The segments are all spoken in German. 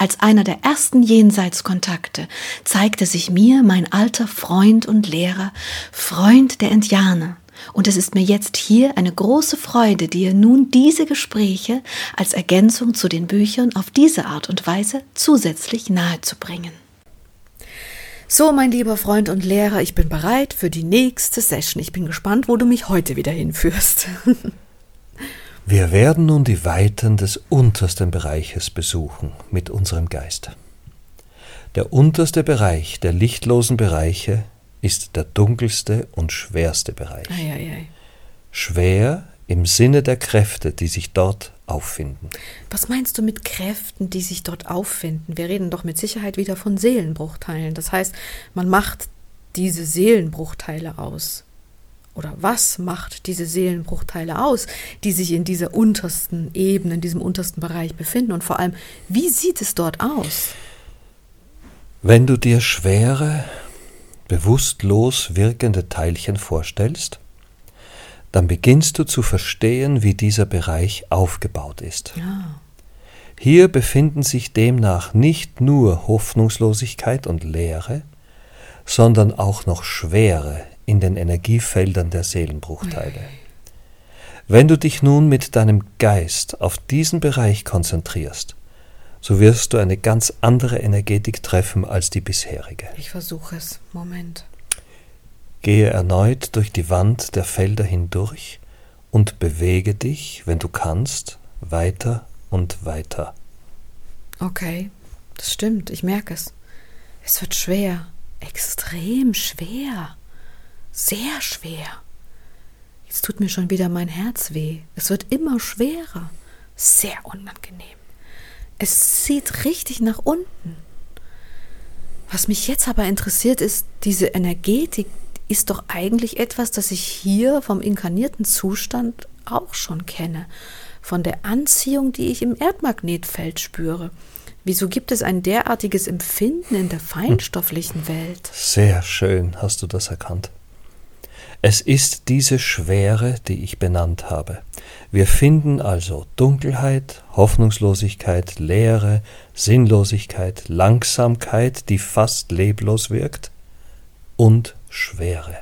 Als einer der ersten Jenseitskontakte zeigte sich mir mein alter Freund und Lehrer, Freund der Indianer, und es ist mir jetzt hier eine große Freude, dir nun diese Gespräche als Ergänzung zu den Büchern auf diese Art und Weise zusätzlich nahezubringen. So, mein lieber Freund und Lehrer, ich bin bereit für die nächste Session. Ich bin gespannt, wo du mich heute wieder hinführst. Wir werden nun die Weiten des untersten Bereiches besuchen mit unserem Geist. Der unterste Bereich der lichtlosen Bereiche ist der dunkelste und schwerste Bereich. Ei, ei, ei. Schwer im Sinne der Kräfte, die sich dort auffinden. Was meinst du mit Kräften, die sich dort auffinden? Wir reden doch mit Sicherheit wieder von Seelenbruchteilen. Das heißt, man macht diese Seelenbruchteile aus. Oder was macht diese Seelenbruchteile aus, die sich in dieser untersten Ebene, in diesem untersten Bereich befinden? Und vor allem, wie sieht es dort aus? Wenn du dir schwere, bewusstlos wirkende Teilchen vorstellst, dann beginnst du zu verstehen, wie dieser Bereich aufgebaut ist. Ja. Hier befinden sich demnach nicht nur Hoffnungslosigkeit und Leere, sondern auch noch Schwere in den Energiefeldern der Seelenbruchteile. Wenn du dich nun mit deinem Geist auf diesen Bereich konzentrierst, so wirst du eine ganz andere Energetik treffen als die bisherige. Ich versuche es. Moment. Gehe erneut durch die Wand der Felder hindurch und bewege dich, wenn du kannst, weiter und weiter. Okay, das stimmt, ich merke es. Es wird schwer, extrem schwer, sehr schwer. Jetzt tut mir schon wieder mein Herz weh. Es wird immer schwerer, sehr unangenehm. Es zieht richtig nach unten. Was mich jetzt aber interessiert, ist, diese Energetik ist doch eigentlich etwas, das ich hier vom inkarnierten Zustand auch schon kenne. Von der Anziehung, die ich im Erdmagnetfeld spüre. Wieso gibt es ein derartiges Empfinden in der feinstofflichen Welt? Sehr schön hast du das erkannt. Es ist diese Schwere, die ich benannt habe. Wir finden also Dunkelheit, Hoffnungslosigkeit, Leere, Sinnlosigkeit, Langsamkeit, die fast leblos wirkt, und Schwere.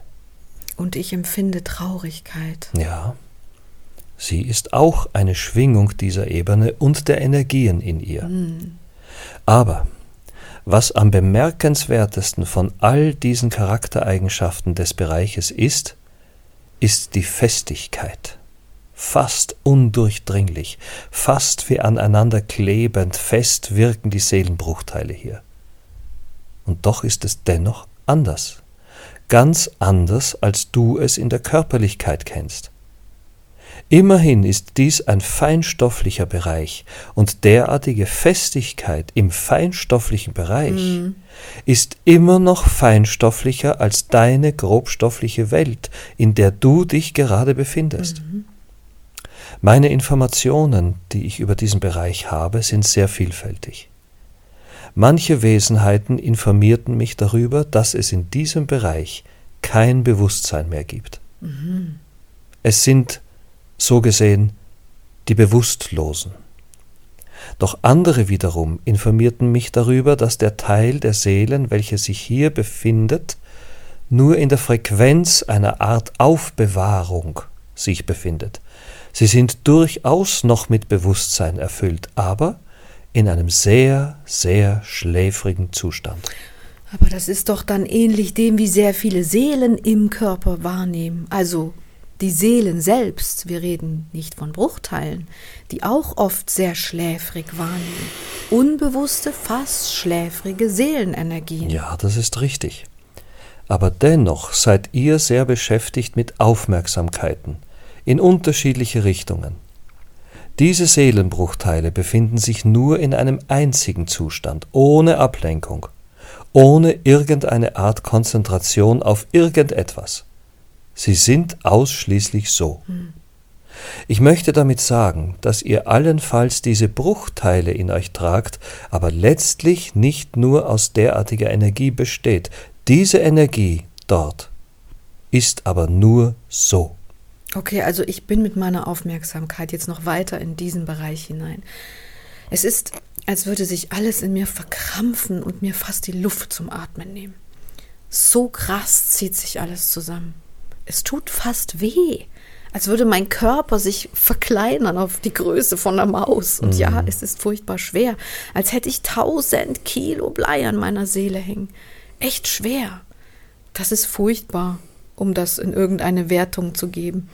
Und ich empfinde Traurigkeit. Ja, sie ist auch eine Schwingung dieser Ebene und der Energien in ihr. Hm. Aber was am bemerkenswertesten von all diesen Charaktereigenschaften des Bereiches ist, ist die Festigkeit. Fast undurchdringlich, fast wie aneinander klebend, fest wirken die Seelenbruchteile hier. Und doch ist es dennoch anders, ganz anders, als du es in der Körperlichkeit kennst. Immerhin ist dies ein feinstofflicher Bereich und derartige Festigkeit im feinstofflichen Bereich Mhm. ist immer noch feinstofflicher als deine grobstoffliche Welt, in der du dich gerade befindest. Meine Informationen, die ich über diesen Bereich habe, sind sehr vielfältig. Manche Wesenheiten informierten mich darüber, dass es in diesem Bereich kein Bewusstsein mehr gibt. Es sind so gesehen die Bewusstlosen. Doch andere wiederum informierten mich darüber, dass der Teil der Seelen, welcher sich hier befindet, nur in der Frequenz einer Art Aufbewahrung sich befindet. Sie sind durchaus noch mit Bewusstsein erfüllt, aber in einem sehr, sehr schläfrigen Zustand. Aber das ist doch dann ähnlich dem, wie sehr viele Seelen im Körper wahrnehmen. Also die Seelen selbst, wir reden nicht von Bruchteilen, die auch oft sehr schläfrig wahrnehmen. Unbewusste, fast schläfrige Seelenenergien. Ja, das ist richtig. Aber dennoch seid ihr sehr beschäftigt mit Aufmerksamkeiten in unterschiedliche Richtungen. Diese Seelenbruchteile befinden sich nur in einem einzigen Zustand, ohne Ablenkung, ohne irgendeine Art Konzentration auf irgendetwas. Sie sind ausschließlich so. Ich möchte damit sagen, dass ihr allenfalls diese Bruchteile in euch tragt, aber letztlich nicht nur aus derartiger Energie besteht. Diese Energie dort ist aber nur so. Okay, also ich bin mit meiner Aufmerksamkeit jetzt noch weiter in diesen Bereich hinein. Es ist, als würde sich alles in mir verkrampfen und mir fast die Luft zum Atmen nehmen. So krass zieht sich alles zusammen. Es tut fast weh, als würde mein Körper sich verkleinern auf die Größe von einer Maus. Und mhm. ja, es ist furchtbar schwer, als hätte ich tausend Kilo Blei an meiner Seele hängen. Echt schwer. Das ist furchtbar, um das in irgendeine Wertung zu geben.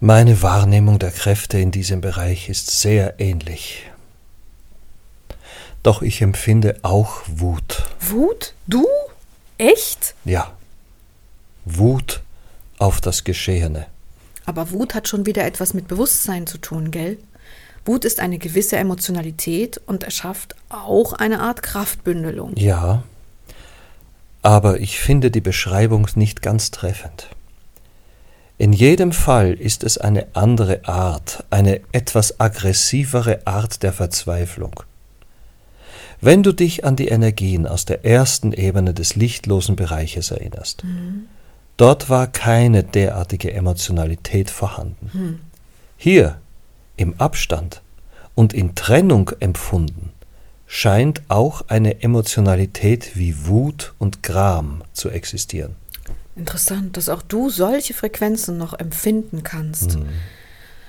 Meine Wahrnehmung der Kräfte in diesem Bereich ist sehr ähnlich. Doch ich empfinde auch Wut. Wut? Du? Echt? Ja. Wut auf das Geschehene. Aber Wut hat schon wieder etwas mit Bewusstsein zu tun, gell? Wut ist eine gewisse Emotionalität und erschafft auch eine Art Kraftbündelung. Ja, aber ich finde die Beschreibung nicht ganz treffend. In jedem Fall ist es eine andere Art, eine etwas aggressivere Art der Verzweiflung. Wenn du dich an die Energien aus der ersten Ebene des lichtlosen Bereiches erinnerst, mhm. Dort war keine derartige Emotionalität vorhanden. Mhm. Hier, im Abstand und in Trennung empfunden, scheint auch eine Emotionalität wie Wut und Gram zu existieren. Interessant, dass auch du solche Frequenzen noch empfinden kannst. Mhm.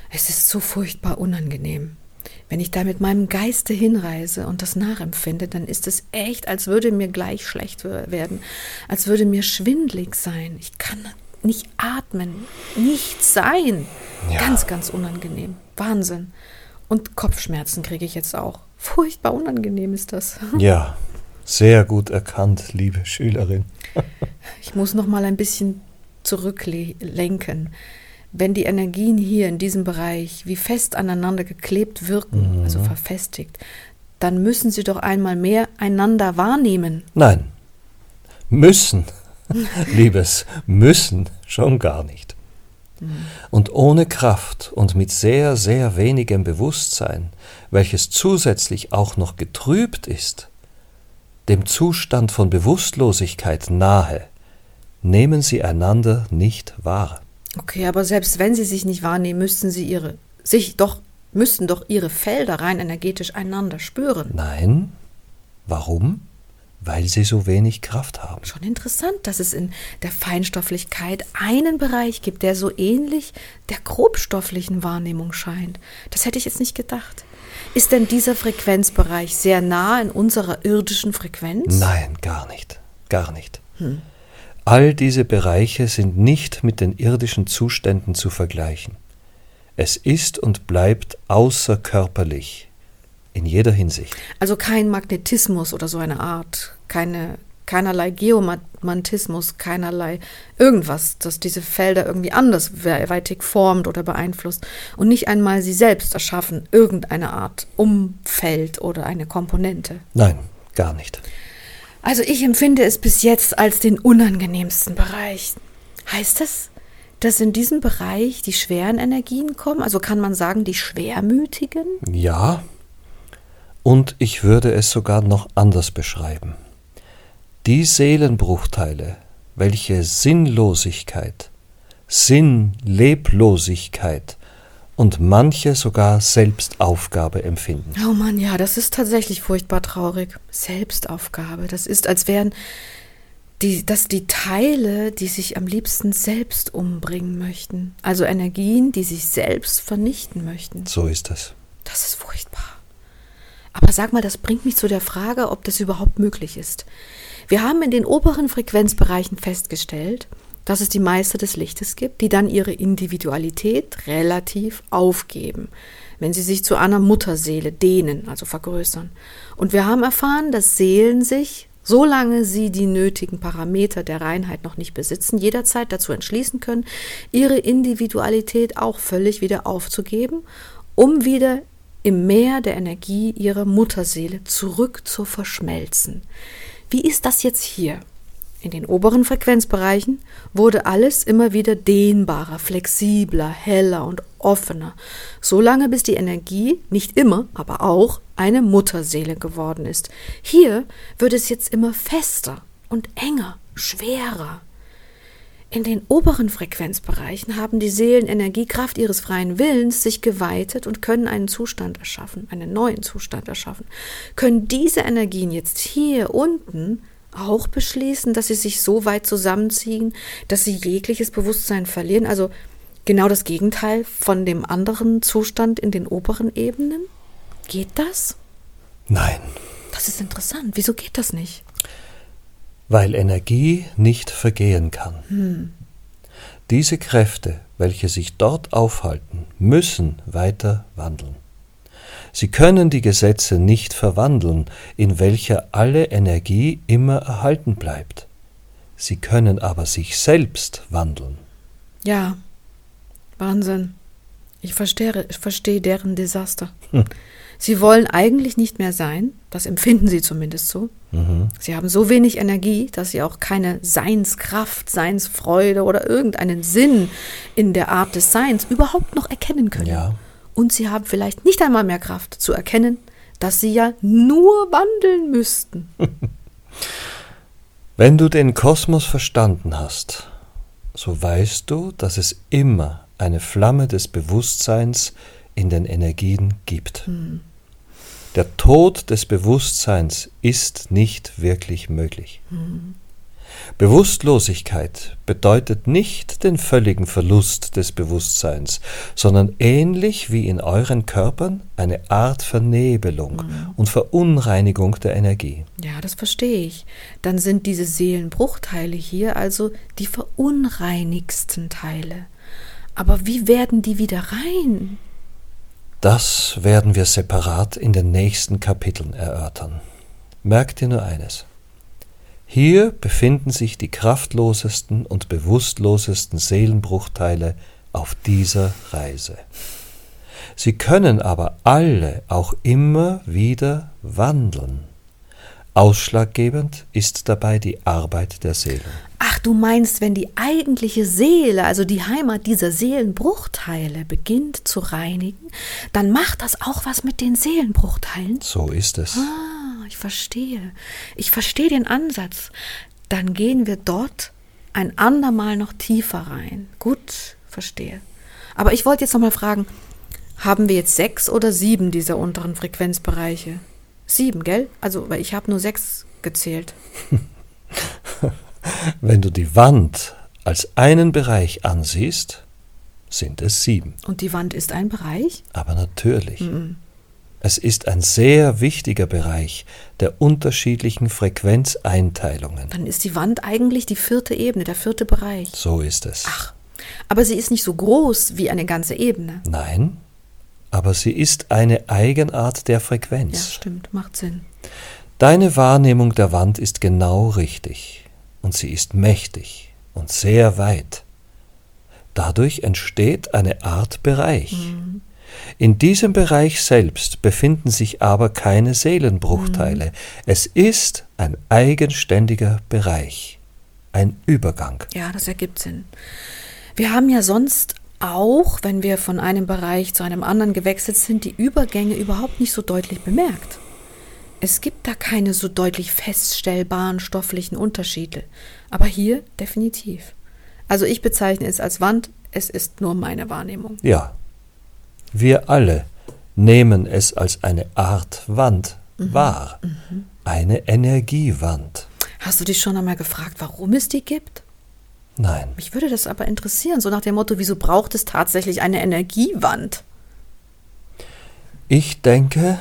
Es ist so furchtbar unangenehm. Wenn ich da mit meinem Geiste hinreise und das nachempfinde, dann ist es echt, als würde mir gleich schlecht werden, als würde mir schwindlig sein. Ich kann nicht atmen, nichts sein. Ja. Ganz, ganz unangenehm. Wahnsinn. Und Kopfschmerzen kriege ich jetzt auch. Furchtbar unangenehm ist das. Ja, sehr gut erkannt, liebe Schülerin. ich muss noch mal ein bisschen zurücklenken wenn die Energien hier in diesem Bereich wie fest aneinander geklebt wirken, mhm. also verfestigt, dann müssen sie doch einmal mehr einander wahrnehmen. Nein, müssen, liebes, müssen schon gar nicht. Mhm. Und ohne Kraft und mit sehr, sehr wenigem Bewusstsein, welches zusätzlich auch noch getrübt ist, dem Zustand von Bewusstlosigkeit nahe, nehmen sie einander nicht wahr. Okay, aber selbst wenn sie sich nicht wahrnehmen, müssten sie ihre, sich doch, müssten doch ihre Felder rein energetisch einander spüren. Nein. Warum? Weil sie so wenig Kraft haben. Schon interessant, dass es in der Feinstofflichkeit einen Bereich gibt, der so ähnlich der grobstofflichen Wahrnehmung scheint. Das hätte ich jetzt nicht gedacht. Ist denn dieser Frequenzbereich sehr nah in unserer irdischen Frequenz? Nein, gar nicht. Gar nicht. Hm. All diese Bereiche sind nicht mit den irdischen Zuständen zu vergleichen. Es ist und bleibt außerkörperlich in jeder Hinsicht. Also kein Magnetismus oder so eine Art, keine, keinerlei Geomagnetismus, keinerlei irgendwas, das diese Felder irgendwie andersweitig formt oder beeinflusst und nicht einmal sie selbst erschaffen, irgendeine Art Umfeld oder eine Komponente. Nein, gar nicht. Also ich empfinde es bis jetzt als den unangenehmsten Bereich. Heißt das, dass in diesem Bereich die schweren Energien kommen? Also kann man sagen, die schwermütigen? Ja. Und ich würde es sogar noch anders beschreiben. Die Seelenbruchteile, welche Sinnlosigkeit, Sinnleblosigkeit und manche sogar Selbstaufgabe empfinden. Oh Mann, ja, das ist tatsächlich furchtbar traurig. Selbstaufgabe, das ist, als wären die, dass die Teile, die sich am liebsten selbst umbringen möchten, also Energien, die sich selbst vernichten möchten. So ist es. Das ist furchtbar. Aber sag mal, das bringt mich zu der Frage, ob das überhaupt möglich ist. Wir haben in den oberen Frequenzbereichen festgestellt, dass es die Meister des Lichtes gibt, die dann ihre Individualität relativ aufgeben, wenn sie sich zu einer Mutterseele dehnen, also vergrößern. Und wir haben erfahren, dass Seelen sich, solange sie die nötigen Parameter der Reinheit noch nicht besitzen, jederzeit dazu entschließen können, ihre Individualität auch völlig wieder aufzugeben, um wieder im Meer der Energie ihrer Mutterseele zurück zu verschmelzen. Wie ist das jetzt hier? In den oberen Frequenzbereichen wurde alles immer wieder dehnbarer, flexibler, heller und offener, solange bis die Energie nicht immer, aber auch eine Mutterseele geworden ist. Hier wird es jetzt immer fester und enger, schwerer. In den oberen Frequenzbereichen haben die Seelen Energiekraft ihres freien Willens sich geweitet und können einen Zustand erschaffen, einen neuen Zustand erschaffen. Können diese Energien jetzt hier unten auch beschließen, dass sie sich so weit zusammenziehen, dass sie jegliches Bewusstsein verlieren? Also genau das Gegenteil von dem anderen Zustand in den oberen Ebenen? Geht das? Nein. Das ist interessant. Wieso geht das nicht? Weil Energie nicht vergehen kann. Hm. Diese Kräfte, welche sich dort aufhalten, müssen weiter wandeln. Sie können die Gesetze nicht verwandeln, in welcher alle Energie immer erhalten bleibt. Sie können aber sich selbst wandeln. Ja, Wahnsinn. Ich verstehe, ich verstehe deren Desaster. Hm. Sie wollen eigentlich nicht mehr sein, das empfinden sie zumindest so. Mhm. Sie haben so wenig Energie, dass sie auch keine Seinskraft, Seinsfreude oder irgendeinen Sinn in der Art des Seins überhaupt noch erkennen können. Ja. Und sie haben vielleicht nicht einmal mehr Kraft zu erkennen, dass sie ja nur wandeln müssten. Wenn du den Kosmos verstanden hast, so weißt du, dass es immer eine Flamme des Bewusstseins in den Energien gibt. Hm. Der Tod des Bewusstseins ist nicht wirklich möglich. Hm. Bewusstlosigkeit bedeutet nicht den völligen Verlust des Bewusstseins, sondern ähnlich wie in euren Körpern eine Art Vernebelung mhm. und Verunreinigung der Energie. Ja, das verstehe ich. Dann sind diese Seelenbruchteile hier also die verunreinigsten Teile. Aber wie werden die wieder rein? Das werden wir separat in den nächsten Kapiteln erörtern. Merkt dir nur eines. Hier befinden sich die kraftlosesten und bewusstlosesten Seelenbruchteile auf dieser Reise. Sie können aber alle auch immer wieder wandeln. Ausschlaggebend ist dabei die Arbeit der Seele. Ach, du meinst, wenn die eigentliche Seele, also die Heimat dieser Seelenbruchteile, beginnt zu reinigen, dann macht das auch was mit den Seelenbruchteilen? So ist es. Ah ich verstehe. Ich verstehe den Ansatz. Dann gehen wir dort ein andermal noch tiefer rein. Gut, verstehe. Aber ich wollte jetzt noch mal fragen, haben wir jetzt sechs oder sieben dieser unteren Frequenzbereiche? Sieben, gell? Also, weil ich habe nur sechs gezählt. Wenn du die Wand als einen Bereich ansiehst, sind es sieben. Und die Wand ist ein Bereich? Aber natürlich. Mm es ist ein sehr wichtiger Bereich der unterschiedlichen Frequenzeinteilungen. Dann ist die Wand eigentlich die vierte Ebene, der vierte Bereich. So ist es. Ach, aber sie ist nicht so groß wie eine ganze Ebene. Nein, aber sie ist eine Eigenart der Frequenz. Ja, stimmt, macht Sinn. Deine Wahrnehmung der Wand ist genau richtig und sie ist mächtig und sehr weit. Dadurch entsteht eine Art Bereich. Mhm. In diesem Bereich selbst befinden sich aber keine Seelenbruchteile. Mhm. Es ist ein eigenständiger Bereich, ein Übergang. Ja, das ergibt Sinn. Wir haben ja sonst auch, wenn wir von einem Bereich zu einem anderen gewechselt sind, die Übergänge überhaupt nicht so deutlich bemerkt. Es gibt da keine so deutlich feststellbaren stofflichen Unterschiede. Aber hier definitiv. Also ich bezeichne es als Wand, es ist nur meine Wahrnehmung. Ja, wir alle nehmen es als eine Art Wand mhm. wahr, mhm. eine Energiewand. Hast du dich schon einmal gefragt, warum es die gibt? Nein. Mich würde das aber interessieren, so nach dem Motto, wieso braucht es tatsächlich eine Energiewand? Ich denke,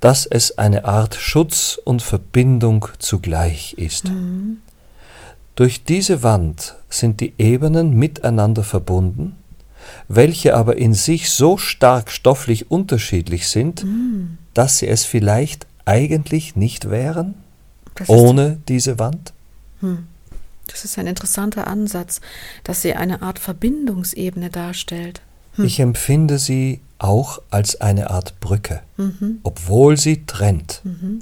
dass es eine Art Schutz und Verbindung zugleich ist. Mhm. Durch diese Wand sind die Ebenen miteinander verbunden welche aber in sich so stark stofflich unterschiedlich sind, mm. dass sie es vielleicht eigentlich nicht wären, ohne diese Wand? Hm. Das ist ein interessanter Ansatz, dass sie eine Art Verbindungsebene darstellt. Hm. Ich empfinde sie auch als eine Art Brücke, mhm. obwohl sie trennt. Mhm.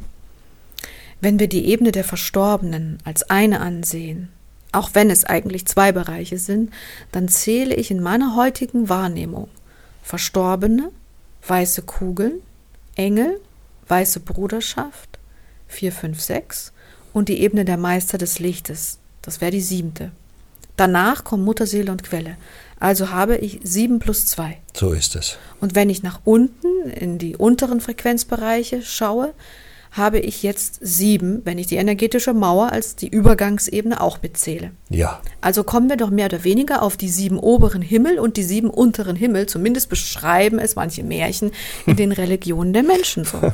Wenn wir die Ebene der Verstorbenen als eine ansehen, auch wenn es eigentlich zwei Bereiche sind, dann zähle ich in meiner heutigen Wahrnehmung Verstorbene, weiße Kugeln, Engel, weiße Bruderschaft, 4, 5, 6 und die Ebene der Meister des Lichtes, das wäre die siebte. Danach kommen Mutterseele und Quelle. Also habe ich 7 plus 2. So ist es. Und wenn ich nach unten in die unteren Frequenzbereiche schaue, habe ich jetzt sieben, wenn ich die energetische Mauer als die Übergangsebene auch mitzähle. Ja. Also kommen wir doch mehr oder weniger auf die sieben oberen Himmel und die sieben unteren Himmel. Zumindest beschreiben es manche Märchen in den Religionen der Menschen so.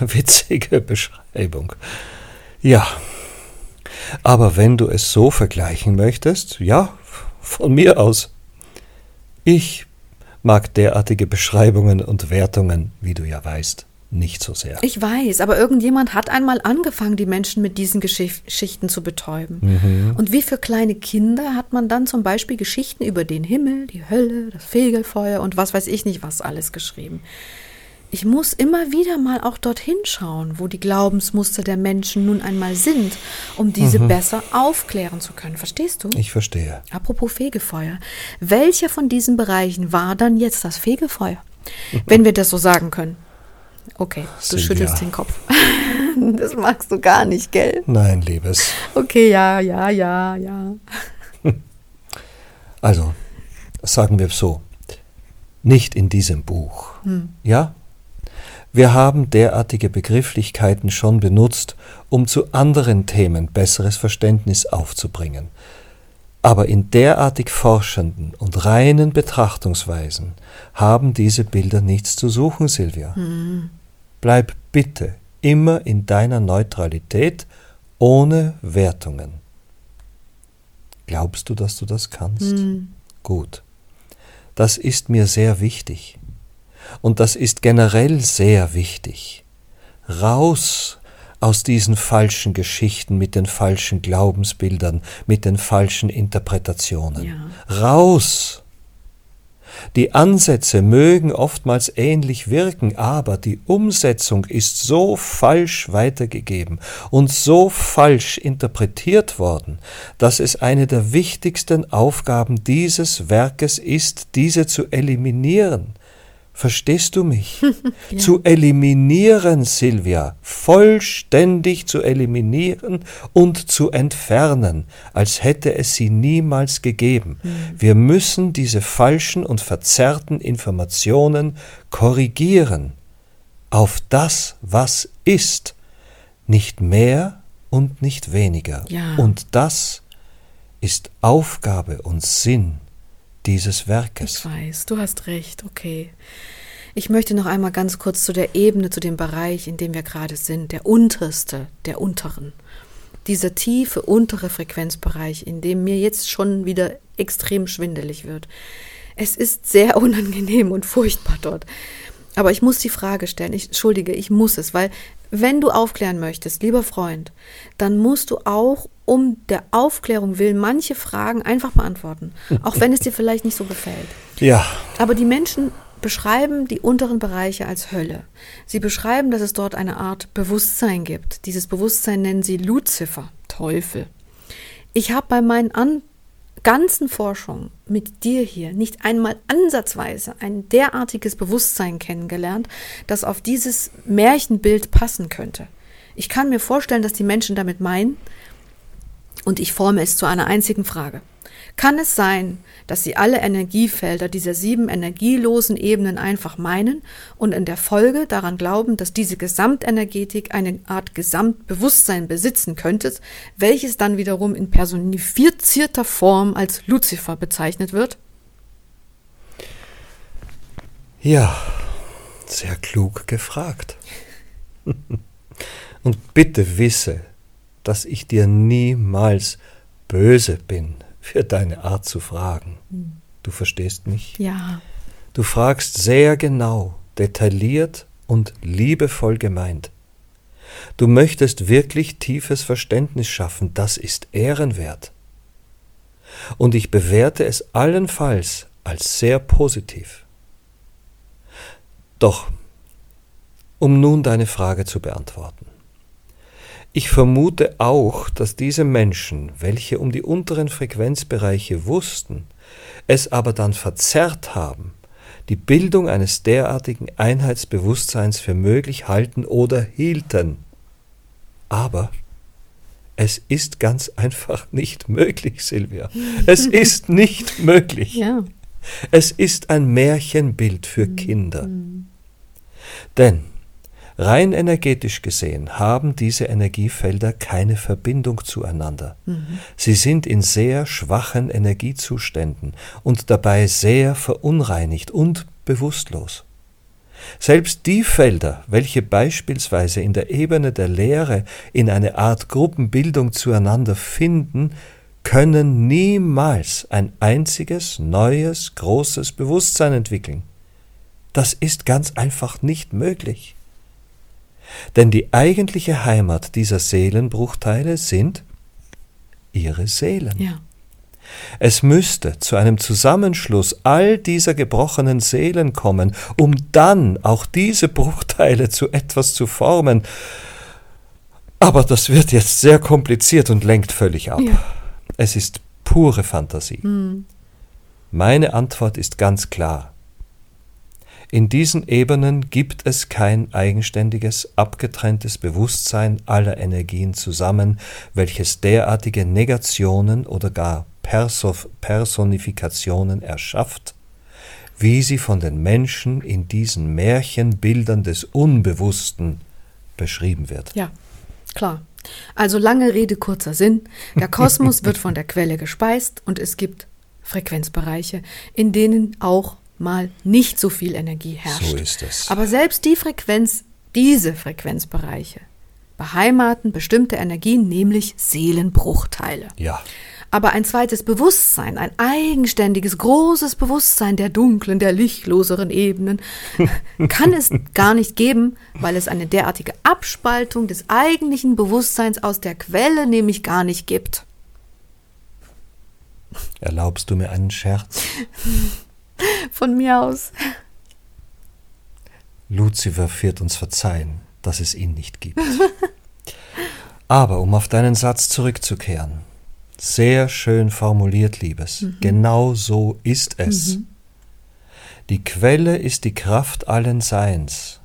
Witzige Beschreibung. Ja. Aber wenn du es so vergleichen möchtest, ja, von mir aus. Ich mag derartige Beschreibungen und Wertungen, wie du ja weißt nicht so sehr. Ich weiß, aber irgendjemand hat einmal angefangen, die Menschen mit diesen Geschichten zu betäuben. Mhm. Und wie für kleine Kinder hat man dann zum Beispiel Geschichten über den Himmel, die Hölle, das Fegelfeuer und was weiß ich nicht was alles geschrieben. Ich muss immer wieder mal auch dorthin schauen, wo die Glaubensmuster der Menschen nun einmal sind, um diese mhm. besser aufklären zu können. Verstehst du? Ich verstehe. Apropos Fegefeuer. Welcher von diesen Bereichen war dann jetzt das Fegefeuer? Wenn wir das so sagen können. Okay, du Silvia. schüttelst den Kopf. Das magst du gar nicht, gell? Nein, Liebes. Okay, ja, ja, ja, ja. Also, sagen wir so, nicht in diesem Buch. Hm. Ja? Wir haben derartige Begrifflichkeiten schon benutzt, um zu anderen Themen besseres Verständnis aufzubringen. Aber in derartig forschenden und reinen Betrachtungsweisen haben diese Bilder nichts zu suchen, Silvia. Mhm. Bleib bitte immer in deiner Neutralität ohne Wertungen. Glaubst du, dass du das kannst? Mhm. Gut. Das ist mir sehr wichtig. Und das ist generell sehr wichtig. Raus aus diesen falschen Geschichten mit den falschen Glaubensbildern, mit den falschen Interpretationen. Ja. Raus! Die Ansätze mögen oftmals ähnlich wirken, aber die Umsetzung ist so falsch weitergegeben und so falsch interpretiert worden, dass es eine der wichtigsten Aufgaben dieses Werkes ist, diese zu eliminieren, Verstehst du mich? ja. Zu eliminieren, Silvia, vollständig zu eliminieren und zu entfernen, als hätte es sie niemals gegeben. Mhm. Wir müssen diese falschen und verzerrten Informationen korrigieren auf das, was ist, nicht mehr und nicht weniger. Ja. Und das ist Aufgabe und Sinn dieses Werkes. Ich weiß, du hast recht, okay. Ich möchte noch einmal ganz kurz zu der Ebene, zu dem Bereich, in dem wir gerade sind, der unterste, der unteren. Dieser tiefe untere Frequenzbereich, in dem mir jetzt schon wieder extrem schwindelig wird. Es ist sehr unangenehm und furchtbar dort. Aber ich muss die Frage stellen, ich entschuldige, ich muss es, weil wenn du aufklären möchtest, lieber Freund, dann musst du auch um der Aufklärung willen manche Fragen einfach beantworten, auch wenn es dir vielleicht nicht so gefällt. Ja. Aber die Menschen beschreiben die unteren Bereiche als Hölle. Sie beschreiben, dass es dort eine Art Bewusstsein gibt. Dieses Bewusstsein nennen sie Luzifer, Teufel. Ich habe bei meinen An ganzen Forschung mit dir hier nicht einmal ansatzweise ein derartiges Bewusstsein kennengelernt, das auf dieses Märchenbild passen könnte. Ich kann mir vorstellen, dass die Menschen damit meinen, und ich forme es zu einer einzigen Frage. Kann es sein, dass sie alle Energiefelder dieser sieben energielosen Ebenen einfach meinen und in der Folge daran glauben, dass diese Gesamtenergetik eine Art Gesamtbewusstsein besitzen könnte, welches dann wiederum in personifizierter Form als Luzifer bezeichnet wird? Ja, sehr klug gefragt. und bitte wisse, dass ich dir niemals böse bin für deine Art zu fragen. Du verstehst mich? Ja. Du fragst sehr genau, detailliert und liebevoll gemeint. Du möchtest wirklich tiefes Verständnis schaffen, das ist ehrenwert. Und ich bewerte es allenfalls als sehr positiv. Doch, um nun deine Frage zu beantworten. Ich vermute auch, dass diese Menschen, welche um die unteren Frequenzbereiche wussten, es aber dann verzerrt haben, die Bildung eines derartigen Einheitsbewusstseins für möglich halten oder hielten. Aber es ist ganz einfach nicht möglich, Silvia. Es ist nicht möglich. Ja. Es ist ein Märchenbild für Kinder. Denn rein energetisch gesehen haben diese Energiefelder keine Verbindung zueinander. Sie sind in sehr schwachen Energiezuständen und dabei sehr verunreinigt und bewusstlos. Selbst die Felder, welche beispielsweise in der Ebene der Lehre in eine Art Gruppenbildung zueinander finden, können niemals ein einziges neues großes Bewusstsein entwickeln. Das ist ganz einfach nicht möglich. Denn die eigentliche Heimat dieser Seelenbruchteile sind ihre Seelen. Ja. Es müsste zu einem Zusammenschluss all dieser gebrochenen Seelen kommen, um dann auch diese Bruchteile zu etwas zu formen. Aber das wird jetzt sehr kompliziert und lenkt völlig ab. Ja. Es ist pure Fantasie. Meine Antwort ist ganz klar. In diesen Ebenen gibt es kein eigenständiges, abgetrenntes Bewusstsein aller Energien zusammen, welches derartige Negationen oder gar Perso Personifikationen erschafft, wie sie von den Menschen in diesen Märchenbildern des Unbewussten beschrieben wird. Ja, klar. Also lange Rede, kurzer Sinn. Der Kosmos wird von der Quelle gespeist und es gibt Frequenzbereiche, in denen auch mal nicht so viel Energie herrscht. So ist es. Aber selbst die Frequenz, diese Frequenzbereiche beheimaten bestimmte Energien, nämlich Seelenbruchteile. Ja. Aber ein zweites Bewusstsein, ein eigenständiges, großes Bewusstsein der dunklen, der lichtloseren Ebenen, kann es gar nicht geben, weil es eine derartige Abspaltung des eigentlichen Bewusstseins aus der Quelle nämlich gar nicht gibt. Erlaubst du mir einen Scherz? Von mir aus. Luzifer wird uns verzeihen, dass es ihn nicht gibt. Aber um auf deinen Satz zurückzukehren, sehr schön formuliert, Liebes. Genau so ist es. Die Quelle ist die Kraft allen Seins,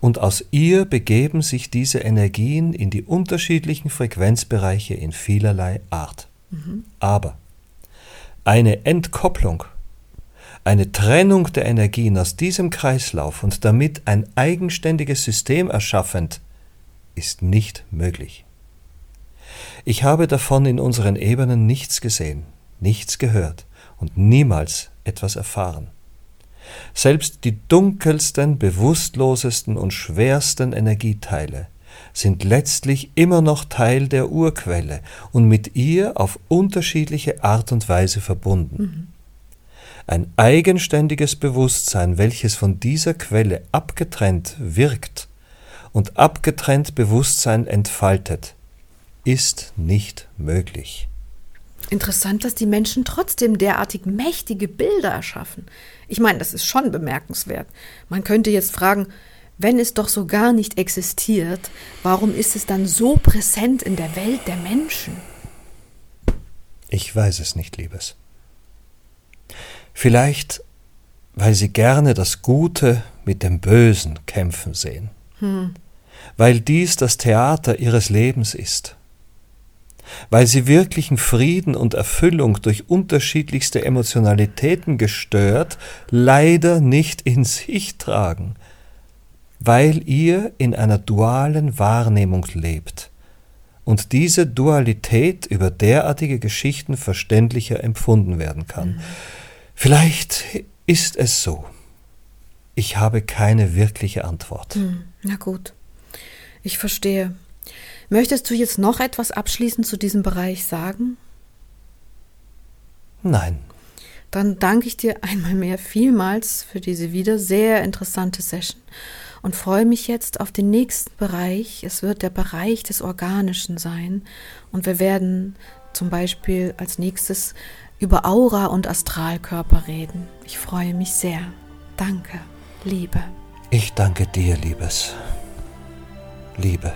und aus ihr begeben sich diese Energien in die unterschiedlichen Frequenzbereiche in vielerlei Art. Aber eine Entkopplung, eine Trennung der Energien aus diesem Kreislauf und damit ein eigenständiges System erschaffend, ist nicht möglich. Ich habe davon in unseren Ebenen nichts gesehen, nichts gehört und niemals etwas erfahren. Selbst die dunkelsten, bewusstlosesten und schwersten Energieteile sind letztlich immer noch Teil der Urquelle und mit ihr auf unterschiedliche Art und Weise verbunden. Ein eigenständiges Bewusstsein, welches von dieser Quelle abgetrennt wirkt und abgetrennt Bewusstsein entfaltet, ist nicht möglich. Interessant, dass die Menschen trotzdem derartig mächtige Bilder erschaffen. Ich meine, das ist schon bemerkenswert. Man könnte jetzt fragen, wenn es doch so gar nicht existiert, warum ist es dann so präsent in der Welt der Menschen? Ich weiß es nicht, Liebes. Vielleicht, weil sie gerne das Gute mit dem Bösen kämpfen sehen. Weil dies das Theater ihres Lebens ist. Weil sie wirklichen Frieden und Erfüllung durch unterschiedlichste Emotionalitäten gestört leider nicht in sich tragen. Weil ihr in einer dualen Wahrnehmung lebt und diese Dualität über derartige Geschichten verständlicher empfunden werden kann. Vielleicht ist es so. Ich habe keine wirkliche Antwort. Hm, na gut, ich verstehe. Möchtest du jetzt noch etwas abschließend zu diesem Bereich sagen? Nein, Dann danke ich dir einmal mehr vielmals für diese wieder sehr interessante Session und freue mich jetzt auf den nächsten Bereich. Es wird der Bereich des Organischen sein und wir werden zum Beispiel als nächstes über Aura und Astralkörper reden. Ich freue mich sehr. Danke, Liebe. ich danke dir, Liebes. Liebe.